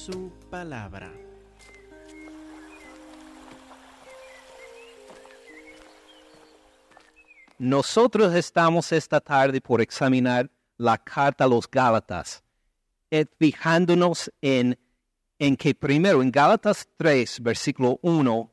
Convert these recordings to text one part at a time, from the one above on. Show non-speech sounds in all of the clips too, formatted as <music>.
su palabra. Nosotros estamos esta tarde por examinar la carta a los Gálatas, eh, fijándonos en, en que primero en Gálatas 3, versículo 1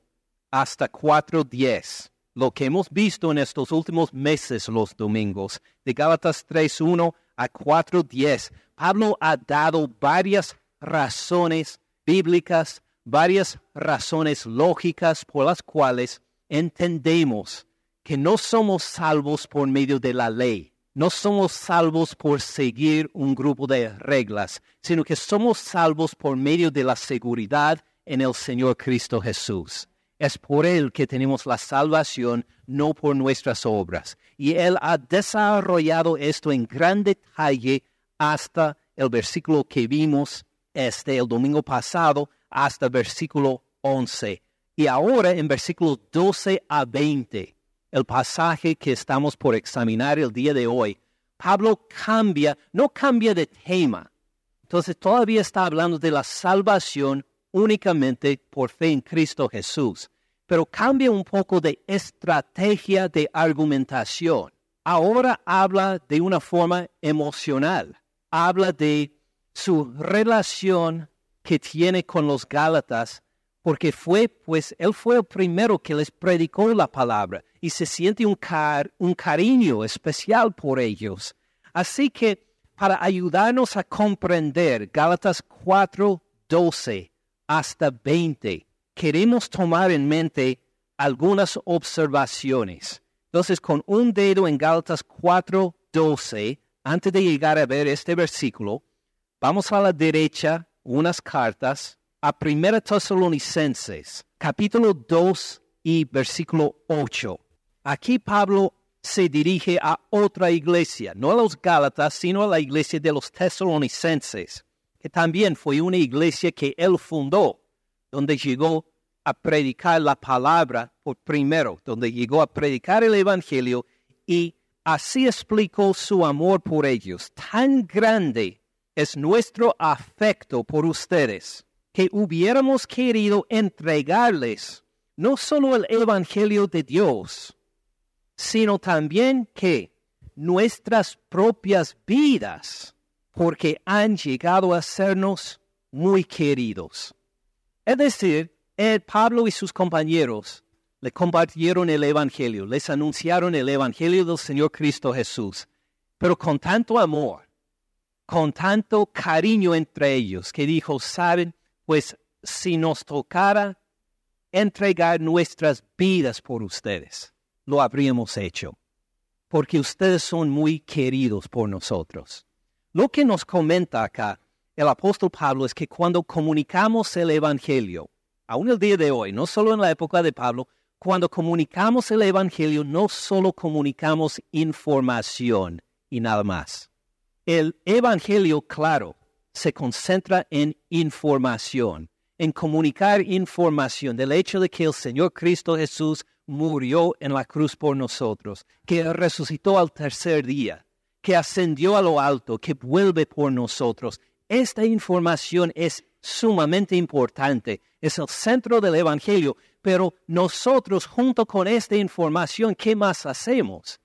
hasta 4.10, lo que hemos visto en estos últimos meses los domingos, de Gálatas 3, 1 a 4.10, Pablo ha dado varias razones bíblicas, varias razones lógicas por las cuales entendemos que no somos salvos por medio de la ley, no somos salvos por seguir un grupo de reglas, sino que somos salvos por medio de la seguridad en el Señor Cristo Jesús. Es por Él que tenemos la salvación, no por nuestras obras. Y Él ha desarrollado esto en gran detalle hasta el versículo que vimos este el domingo pasado, hasta versículo 11. Y ahora en versículos 12 a 20 el pasaje que estamos por examinar el día de hoy, Pablo cambia, no cambia de tema. Entonces todavía está hablando de la salvación únicamente por fe en Cristo Jesús, pero cambia un poco de estrategia de argumentación. Ahora habla de una forma emocional, habla de su relación que tiene con los Gálatas porque fue, pues, él fue el primero que les predicó la palabra y se siente un, cariño especial por ellos. Así que, para ayudarnos a comprender Gálatas 4, 12 hasta 20, queremos tomar en mente algunas observaciones. Entonces, con un dedo en Gálatas 4, 12, antes de llegar a ver este versículo, vamos a la derecha unas cartas a 1 Tesalonicenses, capítulo 2 y versículo 8. Aquí Pablo se dirige a otra iglesia, no a los Gálatas, sino a la iglesia de los Tesalonicenses, que también fue una iglesia que él fundó, donde llegó a predicar la palabra por primero, donde llegó a predicar el Evangelio y así explicó su amor por ellos. Tan grande es nuestro afecto por ustedes que hubiéramos querido entregarles no solo el Evangelio de Dios, sino también que nuestras propias vidas, porque han llegado a sernos muy queridos. Es decir, el Pablo y sus compañeros le compartieron el Evangelio, les anunciaron el Evangelio del Señor Cristo Jesús, pero con tanto amor, con tanto cariño entre ellos, que dijo, saben, pues si nos tocara entregar nuestras vidas por ustedes, lo habríamos hecho, porque ustedes son muy queridos por nosotros. Lo que nos comenta acá el apóstol Pablo es que cuando comunicamos el Evangelio, aún el día de hoy, no solo en la época de Pablo, cuando comunicamos el Evangelio, no solo comunicamos información y nada más. El Evangelio, claro, se concentra en información, en comunicar información del hecho de que el Señor Cristo Jesús murió en la cruz por nosotros, que resucitó al tercer día, que ascendió a lo alto, que vuelve por nosotros. Esta información es sumamente importante, es el centro del Evangelio, pero nosotros junto con esta información, ¿qué más hacemos?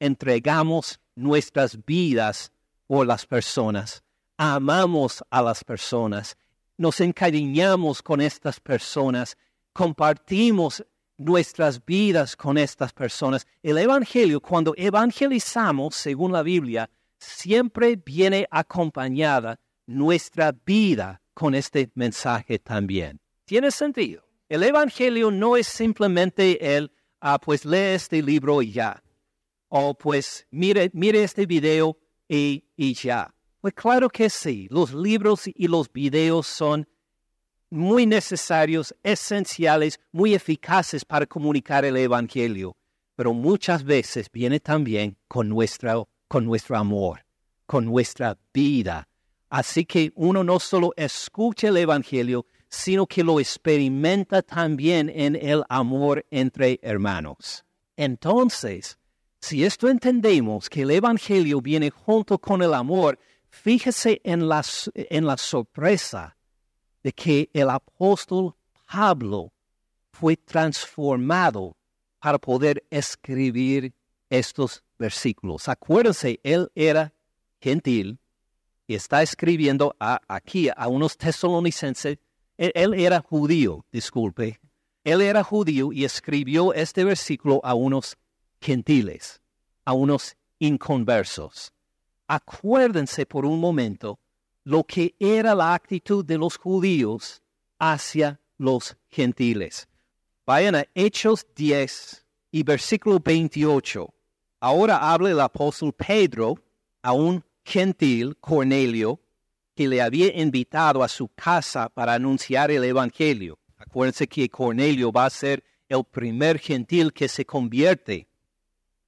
Entregamos nuestras vidas por las personas amamos a las personas, nos encariñamos con estas personas, compartimos nuestras vidas con estas personas. El Evangelio, cuando evangelizamos, según la Biblia, siempre viene acompañada nuestra vida con este mensaje también. ¿Tiene sentido? El Evangelio no es simplemente el, ah, pues lee este libro y ya. O pues mire, mire este video y, ya. Pues claro que sí, los libros y los videos son muy necesarios, esenciales, muy eficaces para comunicar el Evangelio, pero muchas veces viene también con, con nuestro amor, con nuestra vida. Así que uno no solo escucha el Evangelio, sino que lo experimenta también en el amor entre hermanos. Entonces, si esto entendemos que el Evangelio viene junto con el amor, fíjese en la, en la sorpresa de que el apóstol Pablo fue transformado para poder escribir estos versículos. Acuérdense, él era gentil y está escribiendo aquí a unos tesalonicenses. él era judío, disculpe. Él era judío y escribió este versículo a unos gentiles, a unos inconversos. Acuérdense por un momento lo que era la actitud de los judíos hacia los gentiles. Vayan a Hechos 10 y versículo 28. Ahora habla el apóstol Pedro a un gentil, Cornelio, que le había invitado a su casa para anunciar el Evangelio. Acuérdense que Cornelio va a ser el primer gentil que se convierte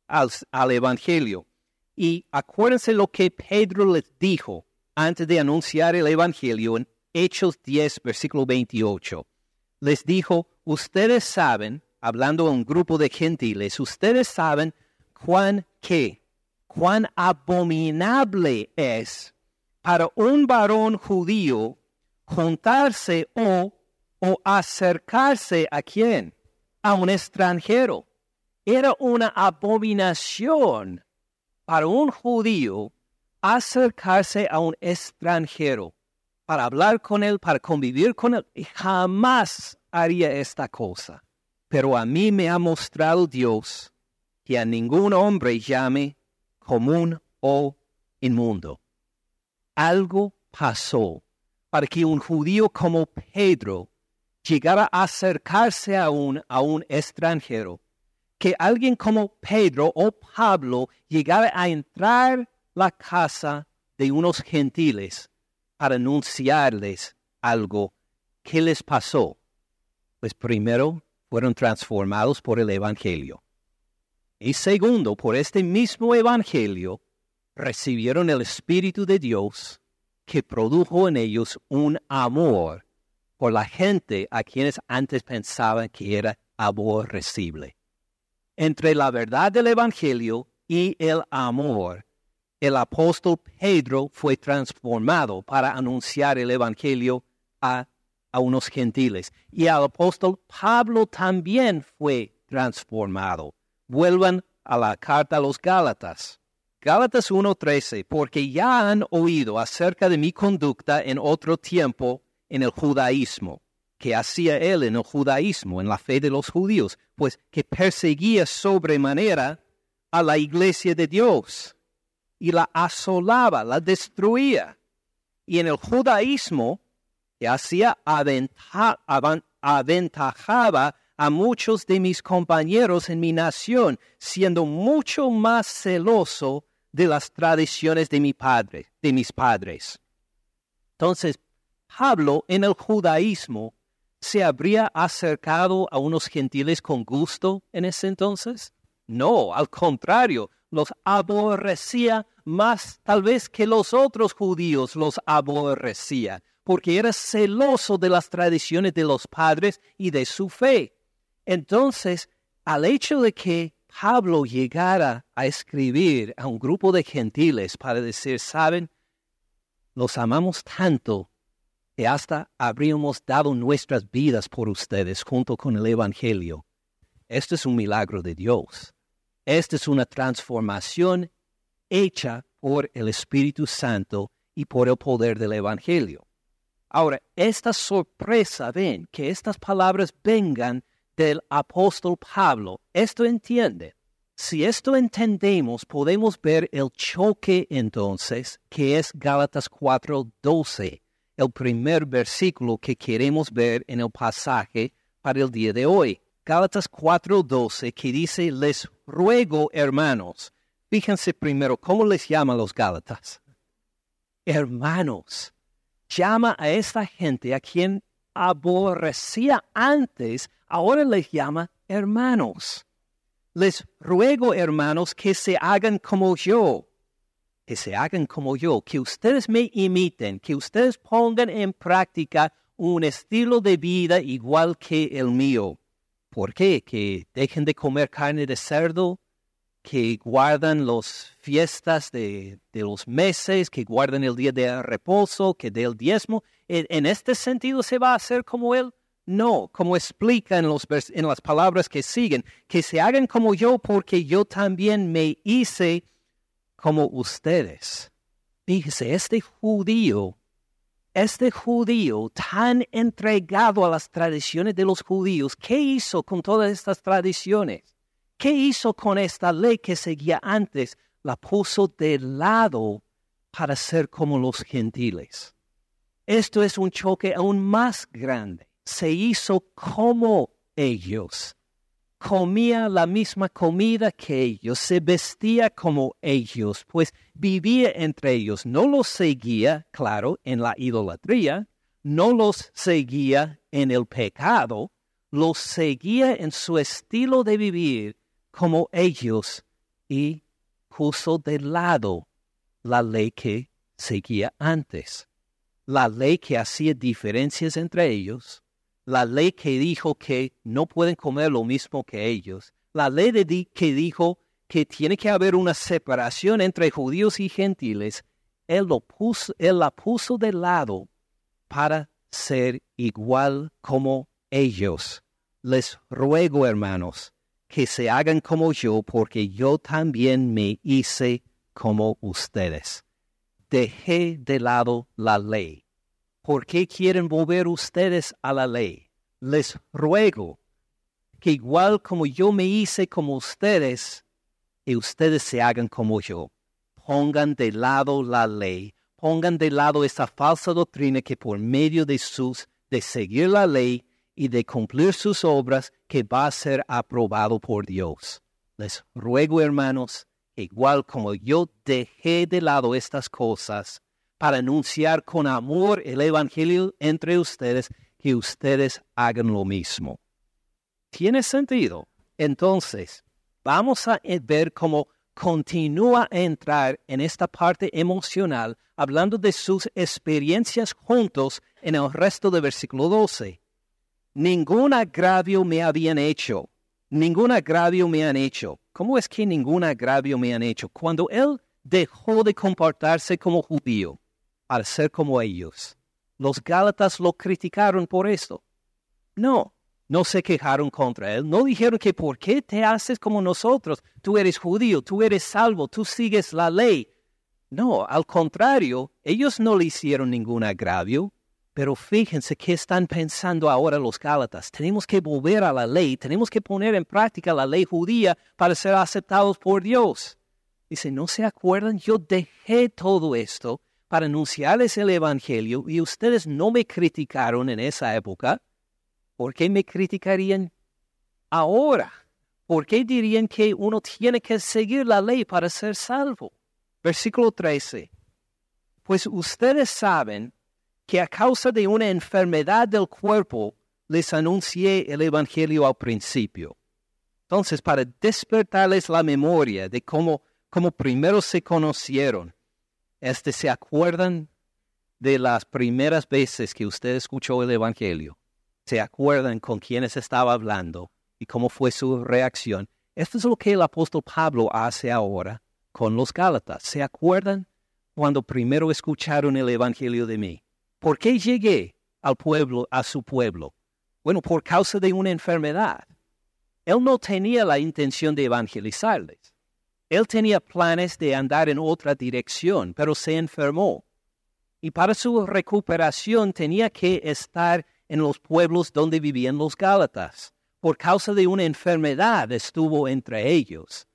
al, al Evangelio. Y acuérdense lo que Pedro les dijo antes de anunciar el Evangelio en Hechos 10, versículo 28. Les dijo, ustedes saben, hablando a un grupo de gentiles, ustedes saben cuán qué, cuán abominable es para un varón judío juntarse o, o acercarse a quién? A un extranjero. Era una abominación para un judío acercarse a un extranjero para hablar con él, para convivir con él. Y jamás haría esta cosa. Pero a mí me ha mostrado Dios que a ningún hombre llame común o inmundo. Algo pasó para que un judío como Pedro llegara a acercarse a un, a un extranjero, que alguien como Pedro o Pablo llegara a entrar la casa de unos gentiles para anunciarles algo. ¿Qué les pasó? Pues primero fueron transformados por el Evangelio. Y segundo, por este mismo Evangelio, recibieron el Espíritu de Dios que produjo en ellos un amor por la gente a quienes antes pensaban que era aborrecible. Entre la verdad del Evangelio y el amor, el apóstol Pedro fue transformado para anunciar el Evangelio a, unos gentiles. Y el apóstol Pablo también fue transformado vuelvan a la carta a los Gálatas. Gálatas 1.13, porque ya han oído acerca de mi conducta en otro tiempo en el judaísmo, que hacía él en el judaísmo, en la fe de los judíos, pues que perseguía sobremanera a la iglesia de Dios y la asolaba, la destruía. Y en el judaísmo, que hacía aventajaba a muchos de mis compañeros en mi nación, siendo mucho más celoso de las tradiciones de mi padre, de mis padres. Entonces, Pablo en el judaísmo se habría acercado a unos gentiles con gusto en ese entonces? No, al contrario, los aborrecía más tal vez que los otros judíos los aborrecía, porque era celoso de las tradiciones de los padres y de su fe. Entonces, al hecho de que Pablo llegara a escribir a un grupo de gentiles para decir, saben, los amamos tanto que hasta habríamos dado nuestras vidas por ustedes junto con el Evangelio. Esto es un milagro de Dios. Esta es una transformación hecha por el Espíritu Santo y por el poder del Evangelio. Ahora, esta sorpresa, ven, que estas palabras vengan del apóstol Pablo. Esto entiende. Si esto entendemos, podemos ver el choque entonces, que es Gálatas 4:12, el primer versículo que queremos ver en el pasaje para el día de hoy. Gálatas 4:12, que dice, les ruego, hermanos. Fíjense primero, ¿cómo les llama los Gálatas? Hermanos. Llama a esta gente a quien aborrecía antes, ahora les llama hermanos. Les ruego, hermanos, que se hagan como yo, que se hagan como yo, que ustedes me imiten, que ustedes pongan en práctica un estilo de vida igual que el mío. ¿Por qué? ¿Que dejen de comer carne de cerdo? que guardan las fiestas de, los meses, que guardan el día de reposo, que del diezmo. ¿En, este sentido se va a hacer como Él? No, como explica en, en las palabras que siguen, que se hagan como yo porque yo también me hice como ustedes. Fíjese, este judío, este judío tan entregado a las tradiciones de los judíos, ¿qué hizo con todas estas tradiciones? ¿Qué hizo con esta ley que seguía antes? La puso de lado para ser como los gentiles. Esto es un choque aún más grande. Se hizo como ellos. Comía la misma comida que ellos, se vestía como ellos, pues vivía entre ellos. No los seguía, claro, en la idolatría, no los seguía en el pecado, los seguía en su estilo de vivir como ellos y puso de lado la ley que seguía antes, la ley que hacía diferencias entre ellos, la ley que dijo que no pueden comer lo mismo que ellos, la ley de que dijo que tiene que haber una separación entre judíos y gentiles, él, lo puso, él la puso de lado para ser igual como ellos. Les ruego, hermanos, que se hagan como yo, porque yo también me hice como ustedes. Dejé de lado la ley. ¿Por qué quieren volver ustedes a la ley? Les ruego que igual como yo me hice como ustedes, y ustedes se hagan como yo. Pongan de lado la ley, pongan de lado esa falsa doctrina que por medio de sus de seguir la ley y de cumplir sus obras que va a ser aprobado por Dios. Les ruego, hermanos, igual como yo dejé de lado estas cosas para anunciar con amor el Evangelio entre ustedes, que ustedes hagan lo mismo. ¿Tiene sentido? Entonces, vamos a ver cómo continúa a entrar en esta parte emocional, hablando de sus experiencias juntos en el resto del versículo 12 ningún agravio me habían hecho, ningún agravio me han hecho. ¿Cómo es que ningún agravio me han hecho? Cuando él dejó de comportarse como judío al ser como ellos, los Gálatas lo criticaron por esto. No, no se quejaron contra él, no dijeron que por qué te haces como nosotros, tú eres judío, tú eres salvo, tú sigues la ley. No, al contrario, ellos no le hicieron ningún agravio, pero fíjense qué están pensando ahora los Gálatas. Tenemos que volver a la ley, tenemos que poner en práctica la ley judía para ser aceptados por Dios. Dice, ¿no se acuerdan? Yo dejé todo esto para anunciarles el Evangelio y ustedes no me criticaron en esa época. ¿Por qué me criticarían ahora? ¿Por qué dirían que uno tiene que seguir la ley para ser salvo? Versículo 13. Pues ustedes saben que a causa de una enfermedad del cuerpo les anuncié el Evangelio al principio. Entonces, para despertarles la memoria de cómo, cómo primero se conocieron, este, ¿se acuerdan de las primeras veces que usted escuchó el Evangelio? ¿Se acuerdan con quiénes estaba hablando y cómo fue su reacción? Esto es lo que el apóstol Pablo hace ahora con los Gálatas. ¿Se acuerdan cuando primero escucharon el Evangelio de mí? ¿Por qué llegué al pueblo, a su pueblo? Bueno, por causa de una enfermedad. Él no tenía la intención de evangelizarles. Él tenía planes de andar en otra dirección, pero se enfermó. Y para su recuperación tenía que estar en los pueblos donde vivían los Gálatas. Por causa de una enfermedad estuvo entre ellos.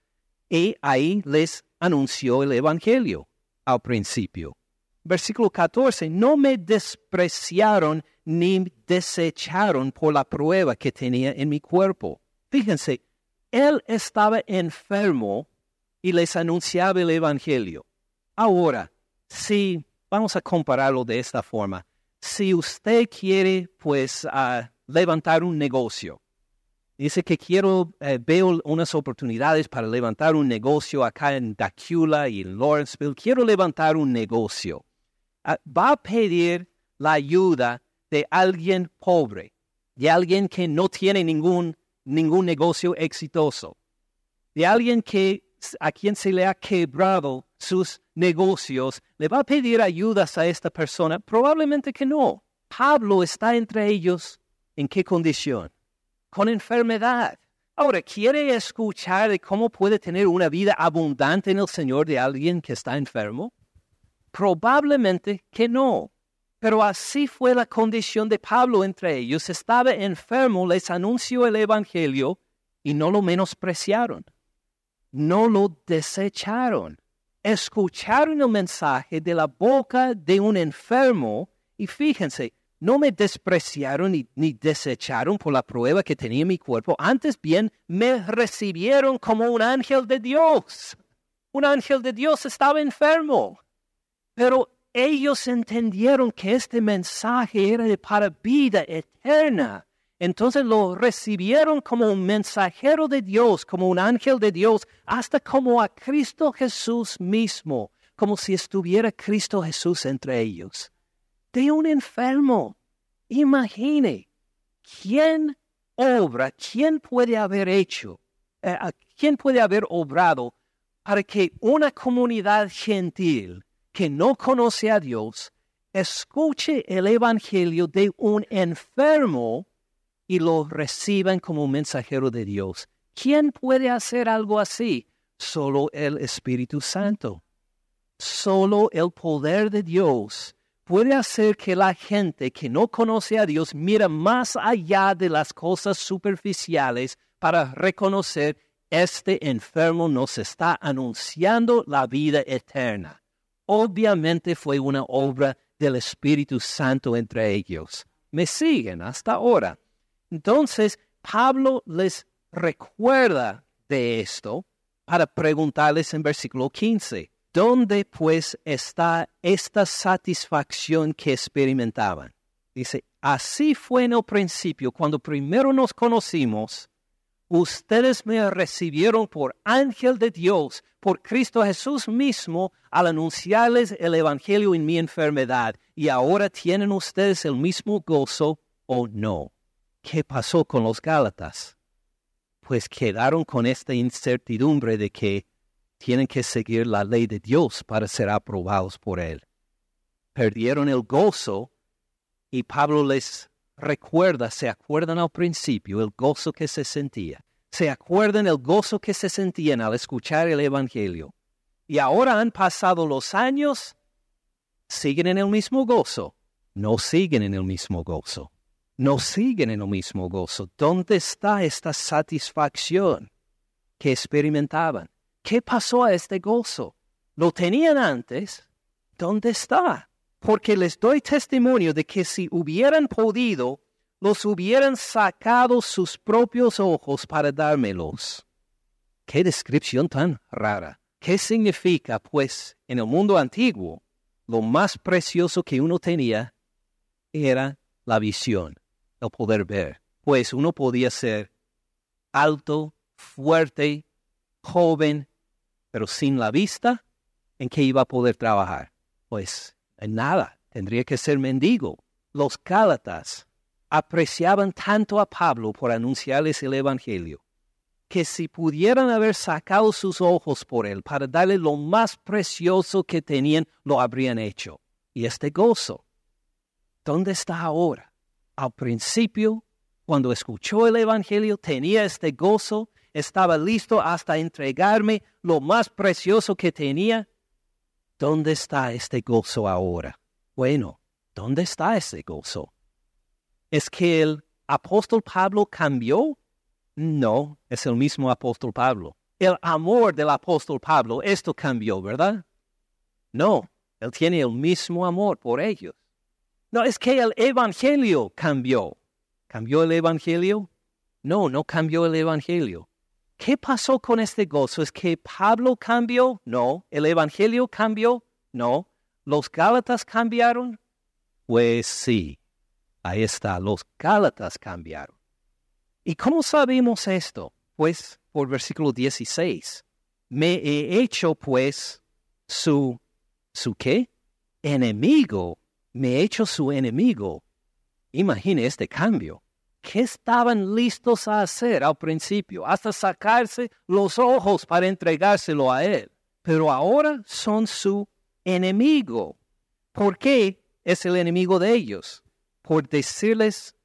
Y ahí les anunció el Evangelio al principio versículo 14, no me despreciaron ni desecharon por la prueba que tenía en mi cuerpo. Fíjense, él estaba enfermo y les anunciaba el Evangelio. Ahora, si vamos a compararlo de esta forma, si usted quiere pues levantar un negocio, dice que quiero, eh, veo unas oportunidades para levantar un negocio acá en Dacula y en Lawrenceville, quiero levantar un negocio. Ah, va a pedir la ayuda de alguien pobre, de alguien que no tiene ningún, ningún negocio exitoso, de alguien que a quien se le ha quebrado sus negocios, ¿le va a pedir ayudas a esta persona? Probablemente que no. Pablo está entre ellos. ¿En qué condición? Con enfermedad. Ahora, ¿quiere escuchar de cómo puede tener una vida abundante en el Señor de alguien que está enfermo? Probablemente que no. Pero así fue la condición de Pablo entre ellos. Estaba enfermo, les anunció el Evangelio y no lo menospreciaron. No lo desecharon. Escucharon el mensaje de la boca de un enfermo y fíjense, no me despreciaron ni, ni, desecharon por la prueba que tenía mi cuerpo, antes bien me recibieron como un ángel de Dios. Un ángel de Dios estaba enfermo. Pero ellos entendieron que este mensaje era para vida eterna. Entonces lo recibieron como un mensajero de Dios, como un ángel de Dios, hasta como a Cristo Jesús mismo, como si estuviera Cristo Jesús entre ellos. De un enfermo. Imagine, ¿quién obra, quién puede haber hecho, eh, quién puede haber obrado para que una comunidad gentil que no conoce a Dios escuche el Evangelio de un enfermo y lo reciban como un mensajero de Dios. ¿Quién puede hacer algo así? Solo el Espíritu Santo. Solo el poder de Dios puede hacer que la gente que no conoce a Dios mire más allá de las cosas superficiales para reconocer este enfermo nos está anunciando la vida eterna obviamente fue una obra del Espíritu Santo entre ellos. Me siguen hasta ahora. Entonces, Pablo les recuerda de esto para preguntarles en versículo 15, ¿dónde pues está esta satisfacción que experimentaban? Dice, así fue en el principio, cuando primero nos conocimos, ustedes me recibieron por ángel de Dios, por Cristo Jesús mismo, al anunciarles el Evangelio en mi enfermedad, y ahora tienen ustedes el mismo gozo o no. ¿Qué pasó con los Gálatas? Pues quedaron con esta incertidumbre de que tienen que seguir la ley de Dios para ser aprobados por Él. Perdieron el gozo y Pablo les recuerda, se acuerdan al principio el gozo que se sentía. Se acuerdan el gozo que se sentían al escuchar el Evangelio. Y ahora han pasado los años, siguen en el mismo gozo. No siguen en el mismo gozo. No siguen en el mismo gozo. ¿Dónde está esta satisfacción que experimentaban? ¿Qué pasó a este gozo? ¿Lo tenían antes? ¿Dónde está? porque les doy testimonio de que si hubieran podido, los hubieran sacado sus propios ojos para dármelos. Qué descripción tan rara. ¿Qué significa? Pues en el mundo antiguo, lo más precioso que uno tenía era la visión, el poder ver. Pues uno podía ser alto, fuerte, joven, pero sin la vista, ¿en qué iba a poder trabajar? Pues nada, tendría que ser mendigo. Los Gálatas apreciaban tanto a Pablo por anunciarles el Evangelio, que si pudieran haber sacado sus ojos por él para darle lo más precioso que tenían, lo habrían hecho. Y este gozo, ¿dónde está ahora? Al principio, cuando escuchó el Evangelio, tenía este gozo, estaba listo hasta entregarme lo más precioso que tenía, ¿Dónde está este gozo ahora? Bueno, ¿dónde está ese gozo? ¿Es que el apóstol Pablo cambió? No, es el mismo apóstol Pablo. El amor del apóstol Pablo, esto cambió, ¿verdad? No, él tiene el mismo amor por ellos. No, es que el Evangelio cambió. ¿Cambió el Evangelio? No, no cambió el Evangelio. ¿Qué pasó con este gozo? ¿Es que Pablo cambió? No. ¿El Evangelio cambió? No. ¿Los Gálatas cambiaron? Pues sí. Ahí está, los Gálatas cambiaron. ¿Y cómo sabemos esto? Pues por versículo 16. Me he hecho pues su, ¿su qué? Enemigo. Me he hecho su enemigo. Imagine este cambio. ¿qué estaban listos a hacer al principio? Hasta sacarse los ojos para entregárselo a Él. Pero ahora son su enemigo. ¿Por qué es el enemigo de ellos? Por decirles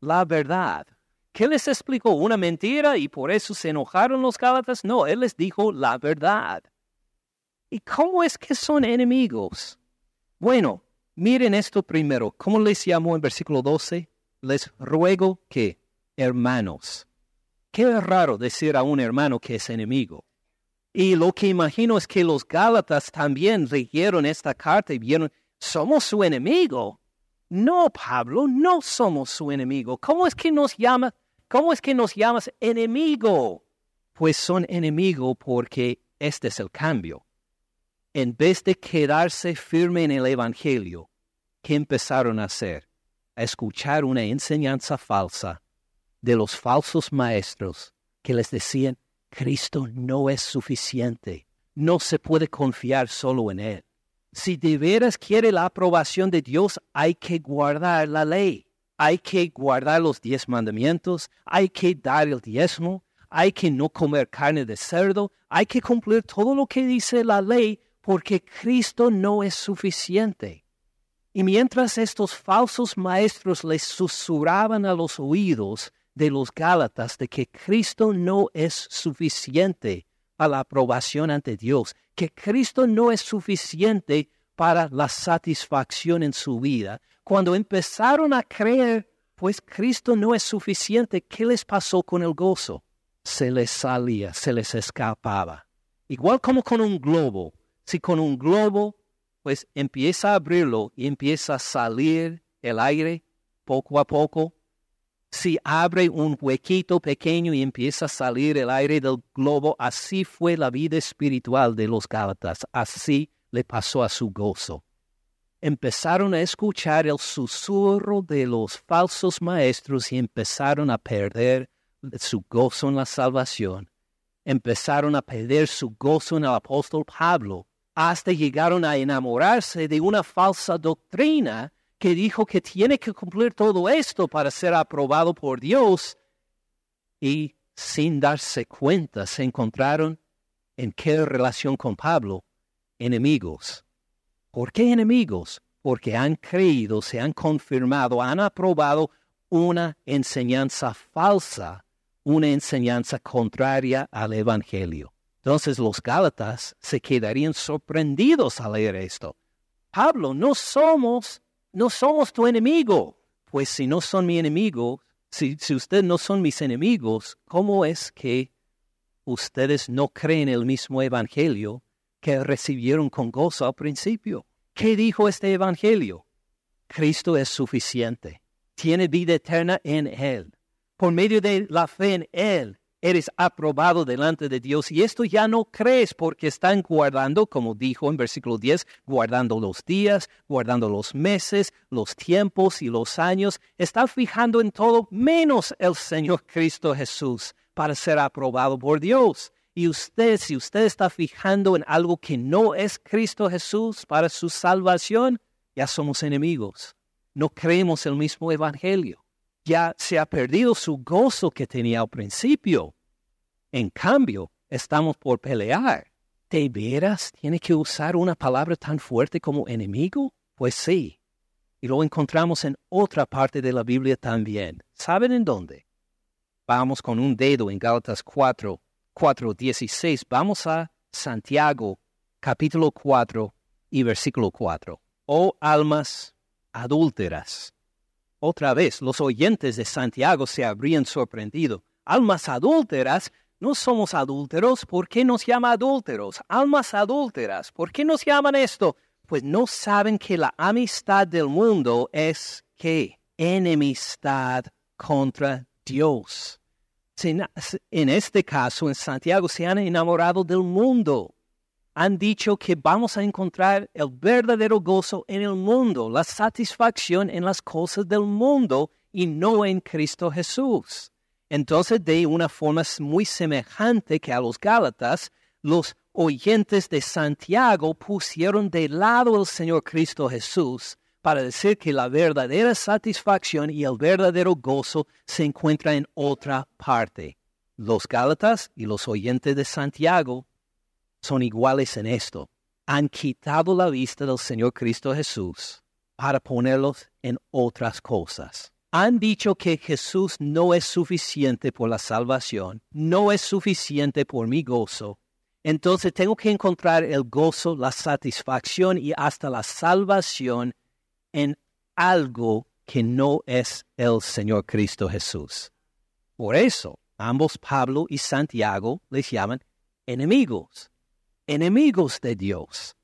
la verdad. ¿Qué les explicó? ¿Una mentira y por eso se enojaron los Gálatas? No, Él les dijo la verdad. ¿Y cómo es que son enemigos? Bueno, miren esto primero. ¿Cómo les llamó en versículo 12? Les ruego que, hermanos. Qué raro decir a un hermano que es enemigo. Y lo que imagino es que los Gálatas también leyeron esta carta y vieron, somos su enemigo. No, Pablo, no somos su enemigo. ¿Cómo es que nos llamas? ¿Cómo es que nos llamas enemigo? Pues son enemigo porque este es el cambio. En vez de quedarse firme en el Evangelio, ¿qué empezaron a hacer? A escuchar una enseñanza falsa de los falsos maestros que les decían, Cristo no es suficiente, no se puede confiar solo en Él. Si de veras quiere la aprobación de Dios, hay que guardar la ley, hay que guardar los diez mandamientos, hay que dar el diezmo, hay que no comer carne de cerdo, hay que cumplir todo lo que dice la ley, porque Cristo no es suficiente. Y mientras estos falsos maestros les susurraban a los oídos de los Gálatas de que Cristo no es suficiente a la aprobación ante Dios, que Cristo no es suficiente para la satisfacción en su vida. Cuando empezaron a creer, pues Cristo no es suficiente, ¿qué les pasó con el gozo? Se les salía, se les escapaba. Igual como con un globo. Si con un globo, pues empieza a abrirlo y empieza a salir el aire poco a poco, si abre un huequito pequeño y empieza a salir el aire del globo, así fue la vida espiritual de los Gálatas, así le pasó a su gozo. Empezaron a escuchar el susurro de los falsos maestros y empezaron a perder su gozo en la salvación. Empezaron a perder su gozo en el apóstol Pablo, hasta llegaron a enamorarse de una falsa doctrina que dijo que tiene que cumplir todo esto para ser aprobado por Dios y sin darse cuenta se encontraron en qué relación con Pablo, enemigos. ¿Por qué enemigos? Porque han creído, se han confirmado, han aprobado una enseñanza falsa, una enseñanza contraria al Evangelio. Entonces los Gálatas se quedarían sorprendidos al leer esto. Pablo, no somos no somos tu enemigo. Pues si no son mi enemigo, si, si ustedes no son mis enemigos, ¿cómo es que ustedes no creen el mismo evangelio que recibieron con gozo al principio? ¿Qué dijo este evangelio? Cristo es suficiente. Tiene vida eterna en Él. Por medio de la fe en Él, eres aprobado delante de Dios y esto ya no crees porque están guardando, como dijo en versículo 10, guardando los días, guardando los meses, los tiempos y los años, están fijando en todo menos el Señor Cristo Jesús para ser aprobado por Dios. Y usted, si usted está fijando en algo que no es Cristo Jesús para su salvación, ya somos enemigos. No creemos el mismo Evangelio ya se ha perdido su gozo que tenía al principio. En cambio, estamos por pelear. ¿De veras tiene que usar una palabra tan fuerte como enemigo? Pues sí. Y lo encontramos en otra parte de la Biblia también. ¿Saben en dónde? Vamos con un dedo en Gálatas 4, 4, 16. Vamos a Santiago, capítulo 4 y versículo 4. Oh almas adúlteras otra vez, los oyentes de Santiago se habrían sorprendido. Almas adúlteras, no somos adúlteros, ¿por qué nos llama adúlteros? Almas adúlteras, ¿por qué nos llaman esto? Pues no saben que la amistad del mundo es ¿qué? Enemistad contra Dios. En este caso, en Santiago, se han enamorado del mundo han dicho que vamos a encontrar el verdadero gozo en el mundo, la satisfacción en las cosas del mundo y no en Cristo Jesús. Entonces, de una forma muy semejante que a los Gálatas, los oyentes de Santiago pusieron de lado al Señor Cristo Jesús para decir que la verdadera satisfacción y el verdadero gozo se encuentra en otra parte. Los Gálatas y los oyentes de Santiago son iguales en esto. Han quitado la vista del Señor Cristo Jesús para ponerlos en otras cosas. Han dicho que Jesús no es suficiente por la salvación, no es suficiente por mi gozo. Entonces tengo que encontrar el gozo, la satisfacción y hasta la salvación en algo que no es el Señor Cristo Jesús. Por eso, ambos Pablo y Santiago les llaman enemigos, enemigos de Dios,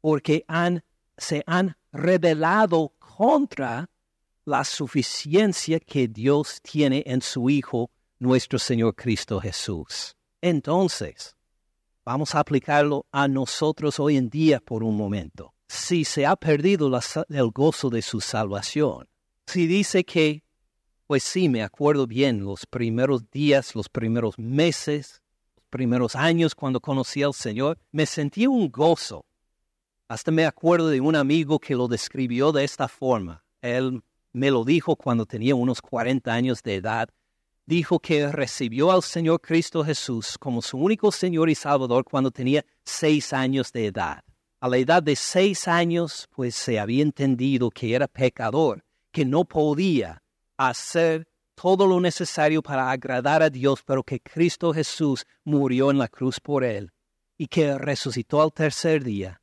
porque han, se han rebelado contra la suficiencia que Dios tiene en su Hijo, nuestro Señor Cristo Jesús. Entonces, vamos a aplicarlo a nosotros hoy en día por un momento si se ha perdido el gozo de su salvación. Si dice que, pues sí, me acuerdo bien los primeros días, los primeros meses, primeros años cuando conocí al Señor, me sentí un gozo. Hasta me acuerdo de un amigo que lo describió de esta forma. Él me lo dijo cuando tenía unos 40 años de edad. Dijo que recibió al Señor Cristo Jesús como su único Señor y Salvador cuando tenía seis años de edad. A la edad de seis años, pues se había entendido que era pecador, que no podía hacer todo lo necesario para agradar a Dios, pero que Cristo Jesús murió en la cruz por él y que resucitó al tercer día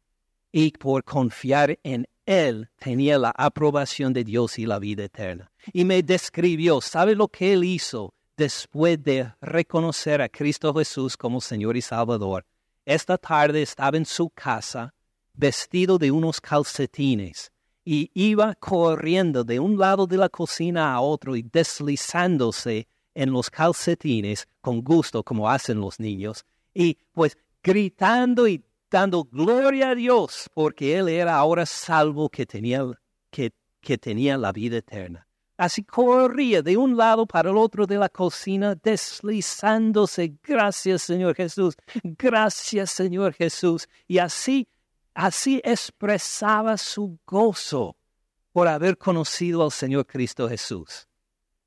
y por confiar en él tenía la aprobación de Dios y la vida eterna. Y me describió, ¿sabe lo que él hizo después de reconocer a Cristo Jesús como Señor y Salvador? Esta tarde estaba en su casa vestido de unos calcetines y iba corriendo de un lado de la cocina a otro y deslizándose en los calcetines con gusto como hacen los niños y pues gritando y dando gloria a Dios porque él era ahora salvo que tenía, que, que tenía la vida eterna. Así corría de un lado para el otro de la cocina, deslizándose. Gracias, Señor Jesús. Gracias, Señor Jesús. Y así Así expresaba su gozo por haber conocido al Señor Cristo Jesús.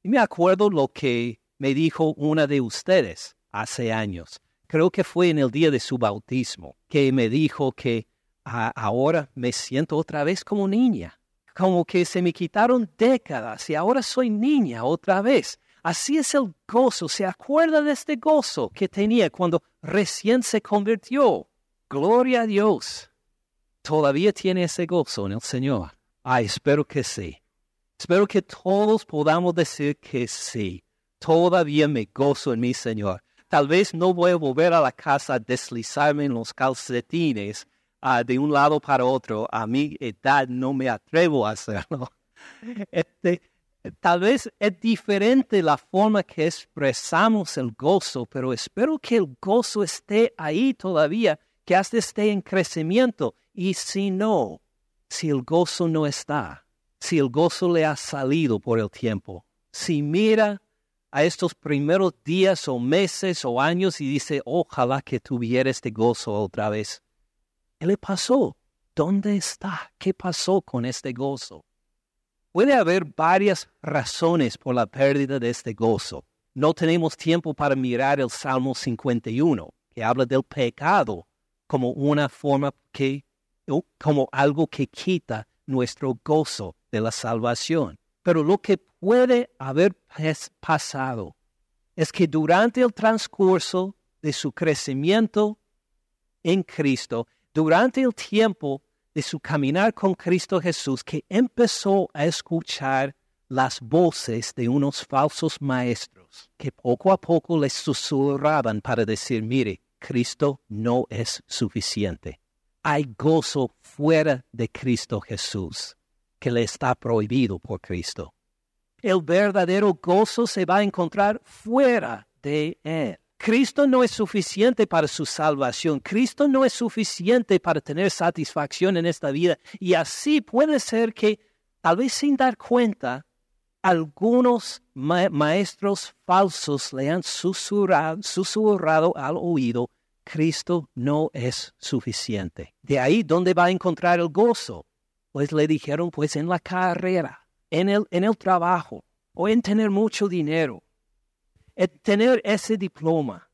Y me acuerdo lo que me dijo una de ustedes hace años. Creo que fue en el día de su bautismo, que me dijo que ahora me siento otra vez como niña, como que se me quitaron décadas y ahora soy niña otra vez. Así es el gozo. ¿Se acuerda de este gozo que tenía cuando recién se convirtió? Gloria a Dios todavía tiene ese gozo en el Señor? Ay, espero que sí. Espero que todos podamos decir que sí. Todavía me gozo en mi Señor. Tal vez no voy a volver a la casa a deslizarme en los calcetines ah, de un lado para otro. A mi edad no me atrevo a hacerlo. <laughs> Este, tal vez es diferente la forma que expresamos el gozo, pero espero que el gozo esté ahí todavía, que hasta esté en crecimiento y si no, si el gozo no está, si el gozo le ha salido por el tiempo, si mira a estos primeros días o meses o años y dice, ojalá que tuviera este gozo otra vez. ¿Qué le pasó? ¿Dónde está? ¿Qué pasó con este gozo? Puede haber varias razones por la pérdida de este gozo. No tenemos tiempo para mirar el Salmo 51, que habla del pecado como una forma que como algo que quita nuestro gozo de la salvación. Pero lo que puede haber pasado es que durante el transcurso de su crecimiento en Cristo, durante el tiempo de su caminar con Cristo Jesús, que empezó a escuchar las voces de unos falsos maestros que poco a poco le susurraban para decir, mire, Cristo no es suficiente hay gozo fuera de Cristo Jesús, que le está prohibido por Cristo. El verdadero gozo se va a encontrar fuera de Él. Cristo no es suficiente para su salvación. Cristo no es suficiente para tener satisfacción en esta vida. Y así puede ser que, tal vez sin dar cuenta, algunos maestros falsos le han susurrado, susurrado al oído Cristo no es suficiente. De ahí, ¿dónde va a encontrar el gozo? Pues le dijeron, pues en la carrera, en el, en el trabajo, o en tener mucho dinero, en tener ese diploma,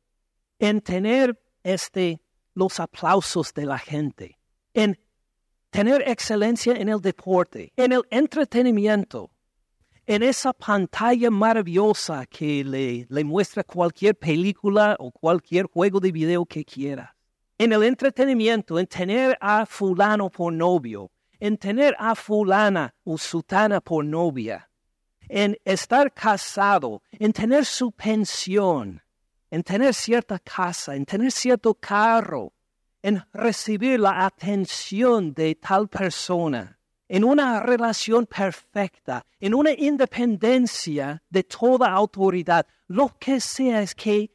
en tener este, los aplausos de la gente, en tener excelencia en el deporte, en el entretenimiento, en esa pantalla maravillosa que le, le muestra cualquier película o cualquier juego de video que quiera. En el entretenimiento, en tener a fulano por novio, en tener a fulana o sutana por novia, en estar casado, en tener su pensión, en tener cierta casa, en tener cierto carro, en recibir la atención de tal persona en una relación perfecta, en una independencia de toda autoridad. Lo que sea es que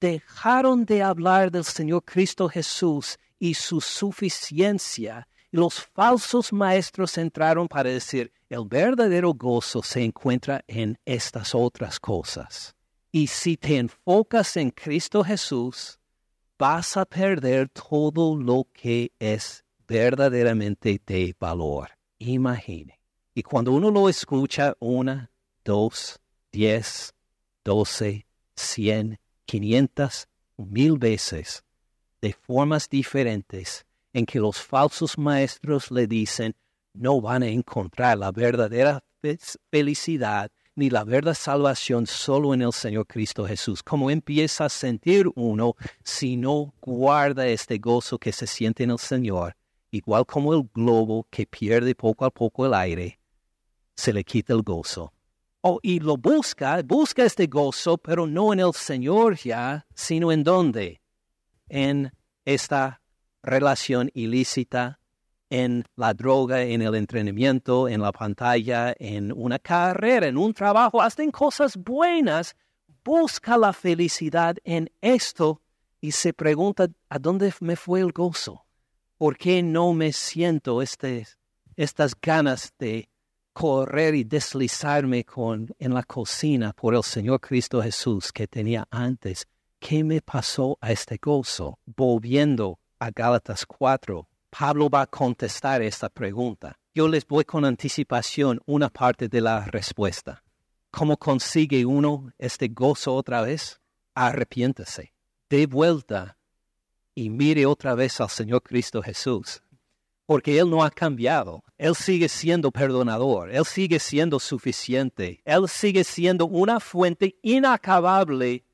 dejaron de hablar del Señor Cristo Jesús y su suficiencia. Y los falsos maestros entraron para decir, el verdadero gozo se encuentra en estas otras cosas. Y si te enfocas en Cristo Jesús, vas a perder todo lo que es verdaderamente de valor. Imagine. Y cuando uno lo escucha una, dos, diez, doce, cien, quinientas, mil veces, de formas diferentes, en que los falsos maestros le dicen, no van a encontrar la verdadera felicidad ni la verdadera salvación solo en el Señor Cristo Jesús. Como empieza a sentir uno si no guarda este gozo que se siente en el Señor igual como el globo que pierde poco a poco el aire, se le quita el gozo. Oh, y lo busca, busca este gozo, pero no en el Señor ya, sino en dónde? En esta relación ilícita, en la droga, en el entrenamiento, en la pantalla, en una carrera, en un trabajo, hasta en cosas buenas. Busca la felicidad en esto y se pregunta, ¿a dónde me fue el gozo? ¿Por qué no me siento estas ganas de correr y deslizarme con, en la cocina por el Señor Cristo Jesús que tenía antes? ¿Qué me pasó a este gozo? Volviendo a Gálatas 4, Pablo va a contestar esta pregunta. Yo les voy con anticipación una parte de la respuesta. ¿Cómo consigue uno este gozo otra vez? Arrepiéntase. De vuelta y mire otra vez al Señor Cristo Jesús, porque Él no ha cambiado. Él sigue siendo perdonador, Él sigue siendo suficiente, Él sigue siendo una fuente inacabable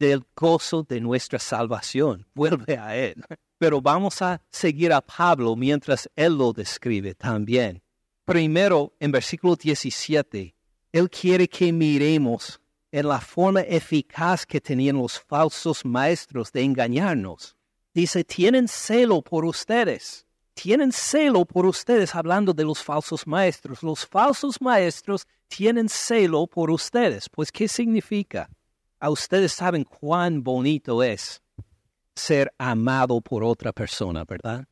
del gozo de nuestra salvación. Vuelve a Él. Pero vamos a seguir a Pablo mientras Él lo describe también. Primero, en versículo 17, Él quiere que miremos en la forma eficaz que tenían los falsos maestros de engañarnos. Dice, tienen celo por ustedes. Tienen celo por ustedes hablando de los falsos maestros. Los falsos maestros tienen celo por ustedes. Pues, ¿qué significa? A ustedes saben cuán bonito es ser amado por otra persona, ¿verdad?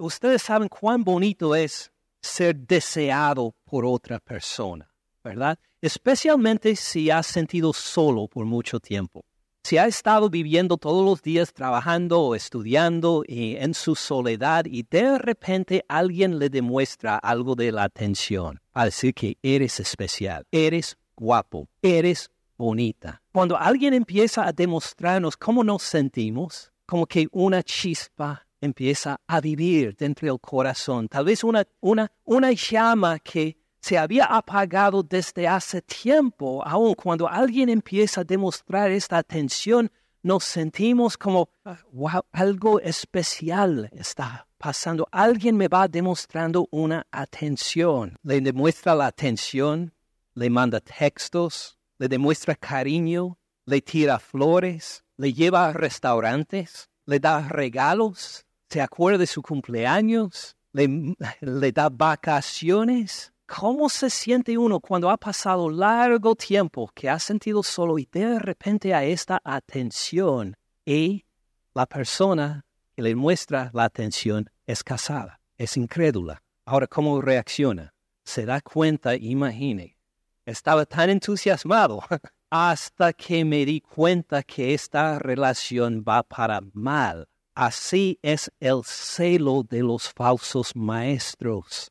Ustedes, saben cuán bonito es ser deseado por otra persona, ¿verdad? Especialmente si has sentido solo por mucho tiempo si ha estado viviendo todos los días trabajando o estudiando y en su soledad y de repente alguien le demuestra algo de la atención, a decir que eres especial, eres guapo, eres bonita. Cuando alguien empieza a demostrarnos cómo nos sentimos, como que una chispa empieza a vivir dentro del corazón, tal vez una, una, una llama que se había apagado desde hace tiempo, aun cuando alguien empieza a demostrar esta atención, nos sentimos como, wow, algo especial está pasando. Alguien me va demostrando una atención. Le demuestra la atención, le manda textos, le demuestra cariño, le tira flores, le lleva a restaurantes, le da regalos, se acuerda de su cumpleaños, le, le da vacaciones ¿Cómo se siente uno cuando ha pasado largo tiempo que ha sentido solo y de repente a esta atención y la persona que le muestra la atención es casada, es incrédula? Ahora, ¿cómo reacciona? Se da cuenta, imagine, estaba tan entusiasmado <laughs> hasta que me di cuenta que esta relación va para mal. Así es el celo de los falsos maestros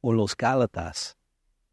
por los Gálatas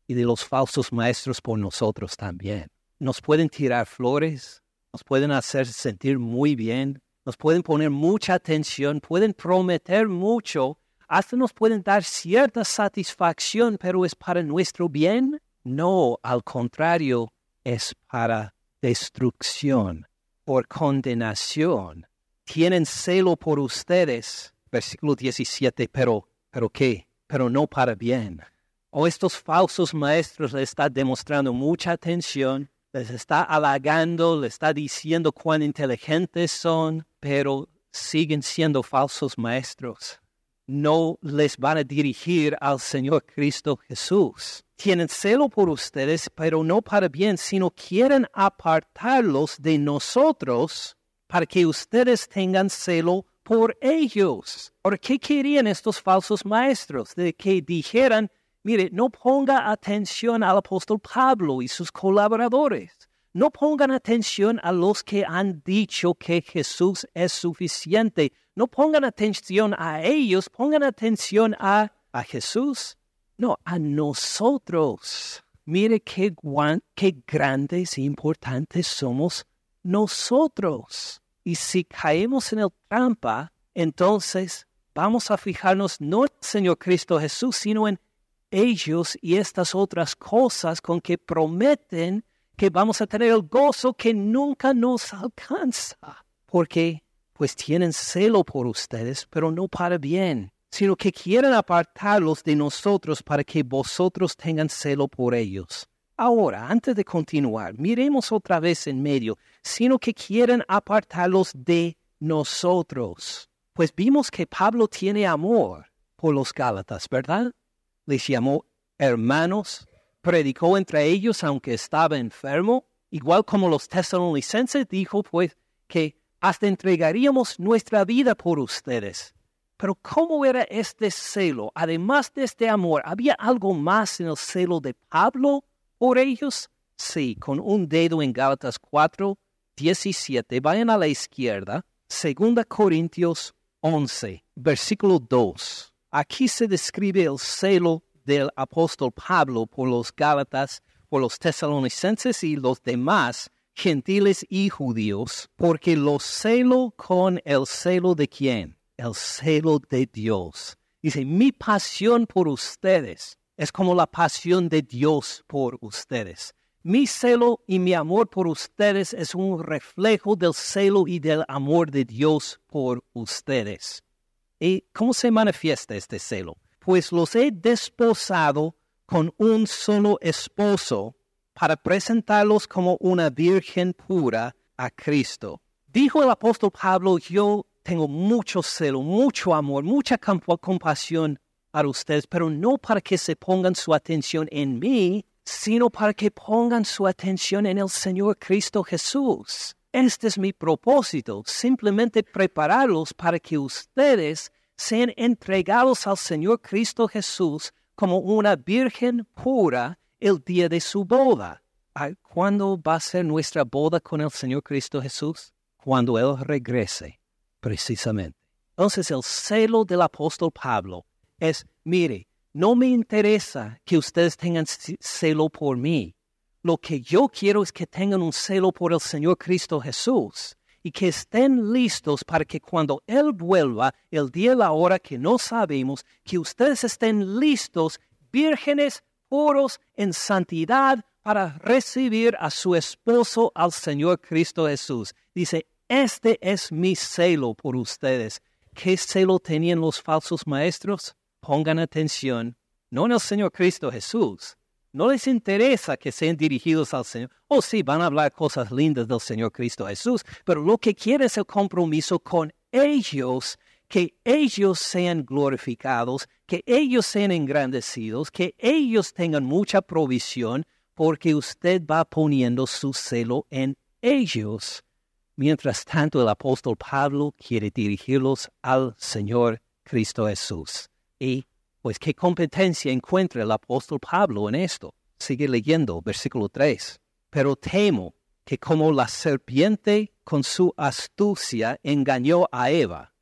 y de los falsos maestros por nosotros también. Nos pueden tirar flores, nos pueden hacer sentir muy bien, nos pueden poner mucha atención, pueden prometer mucho, hasta nos pueden dar cierta satisfacción, pero es para nuestro bien. No, al contrario, es para destrucción, por condenación. Tienen celo por ustedes, versículo 17, pero, pero qué, pero no para bien. O estos falsos maestros les está demostrando mucha atención, les está halagando, les está diciendo cuán inteligentes son, pero siguen siendo falsos maestros. No les van a dirigir al Señor Cristo Jesús. Tienen celo por ustedes, pero no para bien, sino quieren apartarlos de nosotros para que ustedes tengan celo por ellos. ¿Por qué querían estos falsos maestros? De que dijeran, mire, no ponga atención al apóstol Pablo y sus colaboradores. No pongan atención a los que han dicho que Jesús es suficiente. No pongan atención a ellos, pongan atención a, a Jesús. No, a nosotros. Mire qué, qué grandes e importantes somos nosotros. Y si caemos en el trampa, entonces vamos a fijarnos no en el Señor Cristo Jesús, sino en ellos y estas otras cosas con que prometen que vamos a tener el gozo que nunca nos alcanza. Porque pues tienen celo por ustedes, pero no para bien, sino que quieren apartarlos de nosotros para que vosotros tengan celo por ellos. Ahora, antes de continuar, miremos otra vez en medio, sino que quieren apartarlos de nosotros. Pues vimos que Pablo tiene amor por los Gálatas, ¿verdad? Les llamó hermanos, predicó entre ellos aunque estaba enfermo, igual como los tesalonicenses dijo pues que hasta entregaríamos nuestra vida por ustedes. Pero ¿cómo era este celo? Además de este amor, ¿había algo más en el celo de Pablo por ellos? Sí, con un dedo en Gálatas 4, 17, vayan a la izquierda, 2 Corintios 11, versículo 2. Aquí se describe el celo del apóstol Pablo por los Gálatas, por los tesalonicenses y los demás gentiles y judíos, porque los celo con el celo de quién? El celo de Dios. Dice, mi pasión por ustedes es como la pasión de Dios por ustedes. Mi celo y mi amor por ustedes es un reflejo del celo y del amor de Dios por ustedes. ¿Y cómo se manifiesta este celo? Pues los he desposado con un solo esposo para presentarlos como una virgen pura a Cristo. Dijo el apóstol Pablo, yo tengo mucho celo, mucho amor, mucha compasión para ustedes, pero no para que se pongan su atención en mí, sino para que pongan su atención en el Señor Cristo Jesús. Este es mi propósito, simplemente prepararlos para que ustedes sean entregados al Señor Cristo Jesús como una virgen pura el día de su boda. ¿Cuándo va a ser nuestra boda con el Señor Cristo Jesús? Cuando Él regrese, precisamente. Entonces el celo del apóstol Pablo es, mire, no me interesa que ustedes tengan celo por mí. Lo que yo quiero es que tengan un celo por el Señor Cristo Jesús y que estén listos para que cuando Él vuelva, el día y la hora que no sabemos, que ustedes estén listos, vírgenes, puros, en santidad, para recibir a su esposo, al Señor Cristo Jesús. Dice, este es mi celo por ustedes. ¿Qué celo tenían los falsos maestros? Pongan atención, no en el Señor Cristo Jesús. No les interesa que sean dirigidos al Señor. O oh, sí, van a hablar cosas lindas del Señor Cristo Jesús, pero lo que quiere es el compromiso con ellos, que ellos sean glorificados, que ellos sean engrandecidos, que ellos tengan mucha provisión, porque usted va poniendo su celo en ellos. Mientras tanto, el apóstol Pablo quiere dirigirlos al Señor Cristo Jesús. Y pues qué competencia encuentra el apóstol Pablo en esto. Sigue leyendo versículo 3. Pero temo que como la serpiente con su astucia engañó a Eva.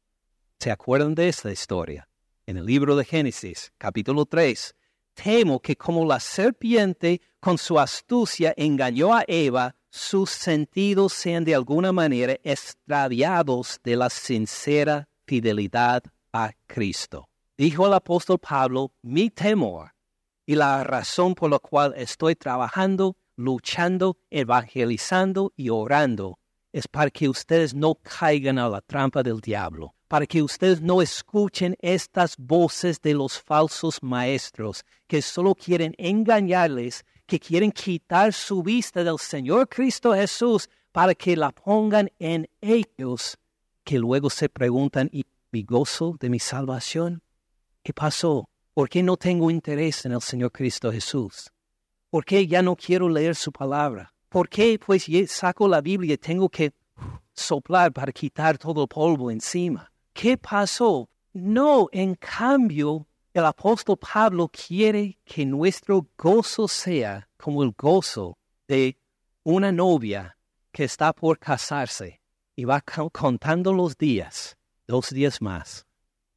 ¿Se acuerdan de esta historia? En el libro de Génesis, capítulo 3, temo que como la serpiente con su astucia engañó a Eva, sus sentidos sean de alguna manera extraviados de la sincera fidelidad a Cristo. Dijo el apóstol Pablo, mi temor y la razón por la cual estoy trabajando, luchando, evangelizando y orando es para que ustedes no caigan a la trampa del diablo, para que ustedes no escuchen estas voces de los falsos maestros que solo quieren engañarles, que quieren quitar su vista del Señor Cristo Jesús para que la pongan en ellos, que luego se preguntan, ¿y mi gozo de mi salvación? ¿Qué pasó? ¿Por qué no tengo interés en el Señor Cristo Jesús? ¿Por qué ya no quiero leer su palabra? ¿Por qué pues saco la Biblia y tengo que soplar para quitar todo el polvo encima? ¿Qué pasó? No, en cambio, el apóstol Pablo quiere que nuestro gozo sea como el gozo de una novia que está por casarse y va contando los días, dos días más,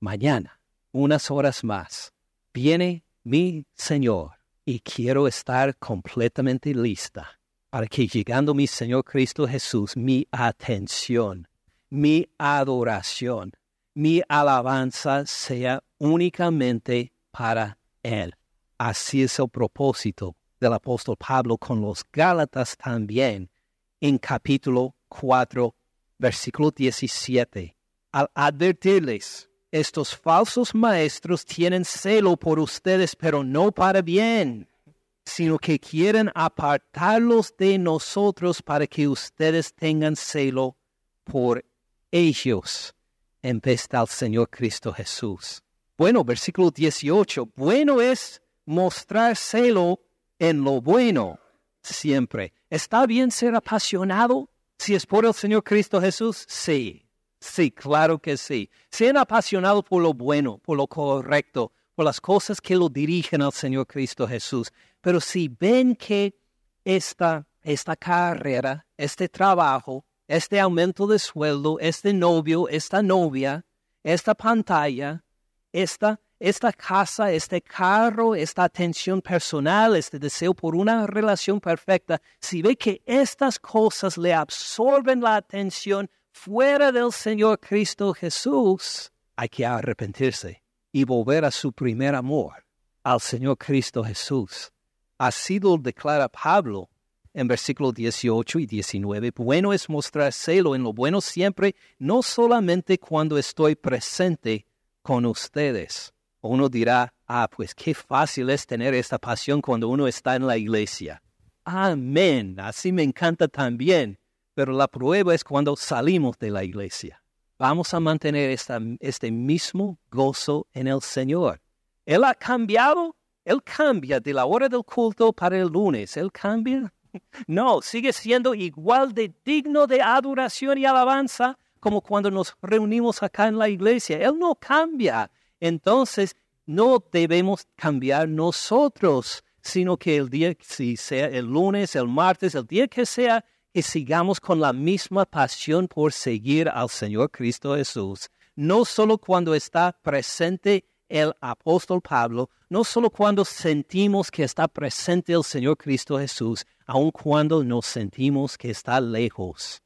mañana, unas horas más. Viene mi Señor y quiero estar completamente lista para que llegando mi Señor Cristo Jesús, mi atención, mi adoración, mi alabanza sea únicamente para Él. Así es el propósito del apóstol Pablo con los Gálatas también en capítulo 4, versículo 17. Al advertirles, estos falsos maestros tienen celo por ustedes, pero no para bien sino que quieren apartarlos de nosotros para que ustedes tengan celo por ellos en vez Señor Cristo Jesús. Bueno, versículo 18, bueno es mostrar celo en lo bueno siempre. ¿Está bien ser apasionado si es por el Señor Cristo Jesús? Sí, sí, claro que sí. Sean apasionados por lo bueno, por lo correcto, por las cosas que lo dirigen al Señor Cristo Jesús. Pero si ven que esta, esta carrera, este trabajo, este aumento de sueldo, este novio, esta novia, esta pantalla, esta, esta casa, este carro, esta atención personal, este deseo por una relación perfecta, si ve que estas cosas le absorben la atención fuera del Señor Cristo Jesús, hay que arrepentirse y volver a su primer amor, al Señor Cristo Jesús. Así lo declara Pablo en versículos 18 y 19. Bueno es mostrar celo en lo bueno siempre, no solamente cuando estoy presente con ustedes. Uno dirá, ah, pues qué fácil es tener esta pasión cuando uno está en la iglesia. Amén, así me encanta también, pero la prueba es cuando salimos de la iglesia vamos a mantener este mismo gozo en el Señor. Él ha cambiado, Él cambia de la hora del culto para el lunes, Él cambia. <laughs> No, sigue siendo igual de digno de adoración y alabanza como cuando nos reunimos acá en la iglesia. Él no cambia. Entonces, no debemos cambiar nosotros, sino que el día, si sea el lunes, el martes, el día que sea, que sigamos con la misma pasión por seguir al Señor Cristo Jesús, no solo cuando está presente el apóstol Pablo, no solo cuando sentimos que está presente el Señor Cristo Jesús, aun cuando nos sentimos que está lejos,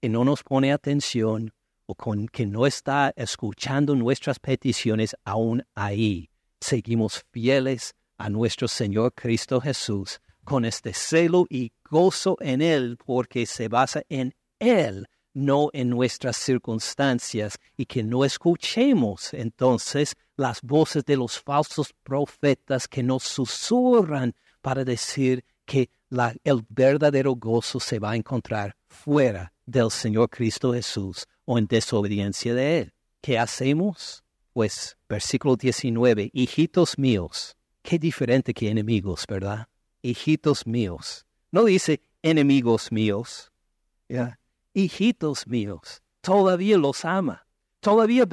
y no nos pone atención o con que no está escuchando nuestras peticiones aún ahí. Seguimos fieles a nuestro Señor Cristo Jesús con este celo y gozo en Él porque se basa en Él, no en nuestras circunstancias, y que no escuchemos entonces las voces de los falsos profetas que nos susurran para decir que el verdadero gozo se va a encontrar fuera del Señor Cristo Jesús o en desobediencia de Él. ¿Qué hacemos? Pues versículo 19, hijitos míos, qué diferente que enemigos, ¿verdad? Hijitos míos. No dice enemigos míos. Hijitos míos. Todavía los ama. Todavía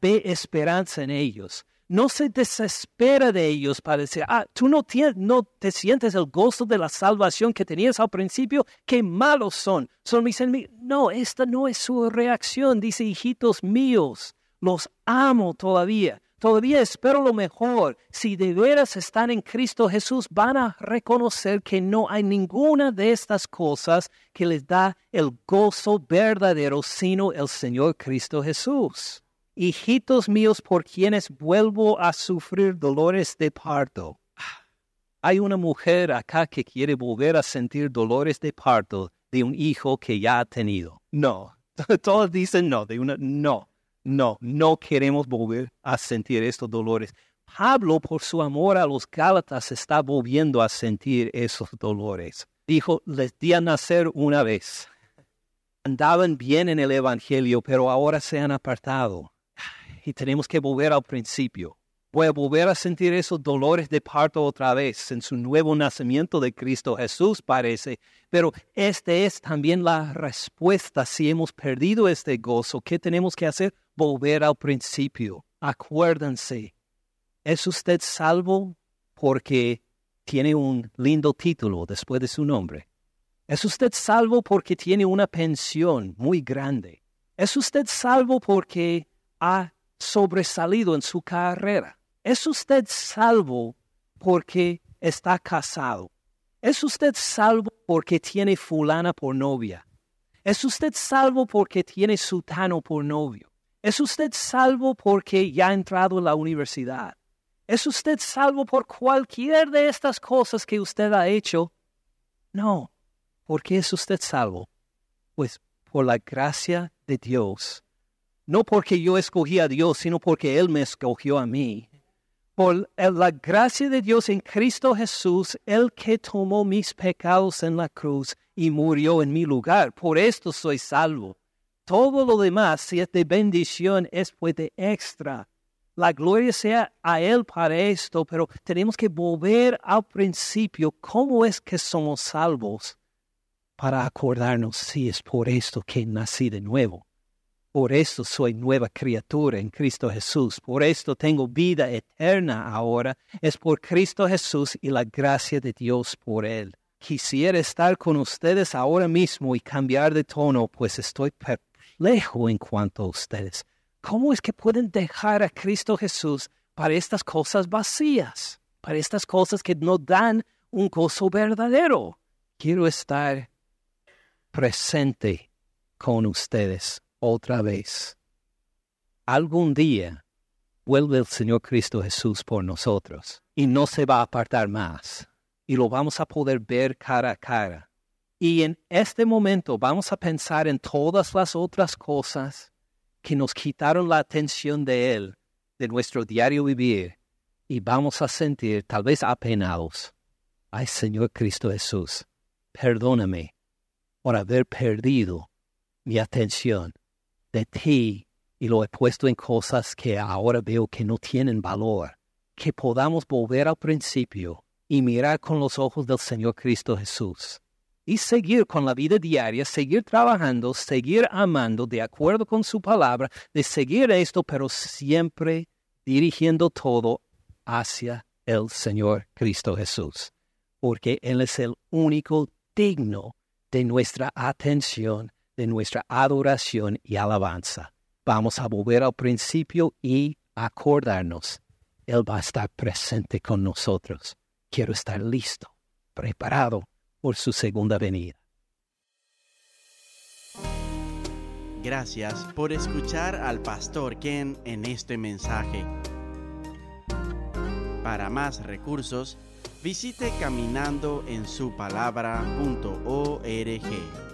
ve esperanza en ellos. No se desespera de ellos para decir, ah, tú no, tienes, no te sientes el gozo de la salvación que tenías al principio, qué malos son, son mis enemigos. No, esta no es su reacción. Dice, hijitos míos, los amo todavía. Todavía espero lo mejor. Si de veras están en Cristo Jesús, van a reconocer que no hay ninguna de estas cosas que les da el gozo verdadero, sino el Señor Cristo Jesús. Hijitos míos, por quienes vuelvo a sufrir dolores de parto. Hay una mujer acá que quiere volver a sentir dolores de parto de un hijo que ya ha tenido. No, <laughs> todos dicen no, de una no. No, no queremos volver a sentir estos dolores. Pablo, por su amor a los Gálatas, está volviendo a sentir esos dolores. Dijo, les di a nacer una vez. Andaban bien en el Evangelio, pero ahora se han apartado. Y tenemos que volver al principio. A volver a sentir esos dolores de parto otra vez en su nuevo nacimiento de Cristo Jesús, parece. Pero esta es también la respuesta si hemos perdido este gozo. ¿Qué tenemos que hacer? volver al principio. Acuérdense, ¿es usted salvo porque tiene un lindo título después de su nombre? ¿Es usted salvo porque tiene una pensión muy grande? ¿Es usted salvo porque ha sobresalido en su carrera? ¿Es usted salvo porque está casado? ¿Es usted salvo porque tiene fulana por novia? ¿Es usted salvo porque tiene sutano por novio? ¿Es usted salvo porque ya ha entrado en la universidad? ¿Es usted salvo por cualquier de estas cosas que usted ha hecho? No. ¿Por qué es usted salvo? Pues por la gracia de Dios. No porque yo escogí a Dios, sino porque Él me escogió a mí. Por la gracia de Dios en Cristo Jesús, el que tomó mis pecados en la cruz y murió en mi lugar. Por esto soy salvo. Todo lo demás, si es de bendición, es pues de extra. La gloria sea a Él para esto, pero tenemos que volver al principio. ¿Cómo es que somos salvos? Para acordarnos si es por esto que nací de nuevo. Por esto soy nueva criatura en Cristo Jesús. Por esto tengo vida eterna ahora. Es por Cristo Jesús y la gracia de Dios por Él. Quisiera estar con ustedes ahora mismo y cambiar de tono, pues estoy lejos en cuanto a ustedes. ¿Cómo es que pueden dejar a Cristo Jesús para estas cosas vacías, para estas cosas que no dan un gozo verdadero? Quiero estar presente con ustedes otra vez. Algún día vuelve el Señor Cristo Jesús por nosotros y no se va a apartar más y lo vamos a poder ver cara a cara y en este momento vamos a pensar en todas las otras cosas que nos quitaron la atención de Él, de nuestro diario vivir, y vamos a sentir tal vez apenados. Ay Señor Cristo Jesús, perdóname por haber perdido mi atención de ti y lo he puesto en cosas que ahora veo que no tienen valor. Que podamos volver al principio y mirar con los ojos del Señor Cristo Jesús y seguir con la vida diaria, seguir trabajando, seguir amando de acuerdo con su palabra, de seguir esto, pero siempre dirigiendo todo hacia el Señor Cristo Jesús, porque Él es el único digno de nuestra atención, de nuestra adoración y alabanza. Vamos a volver al principio y acordarnos. Él va a estar presente con nosotros. Quiero estar listo, preparado por su segunda venida. Gracias por escuchar al pastor Ken en este mensaje. Para más recursos, visite caminandoensupalabra.org.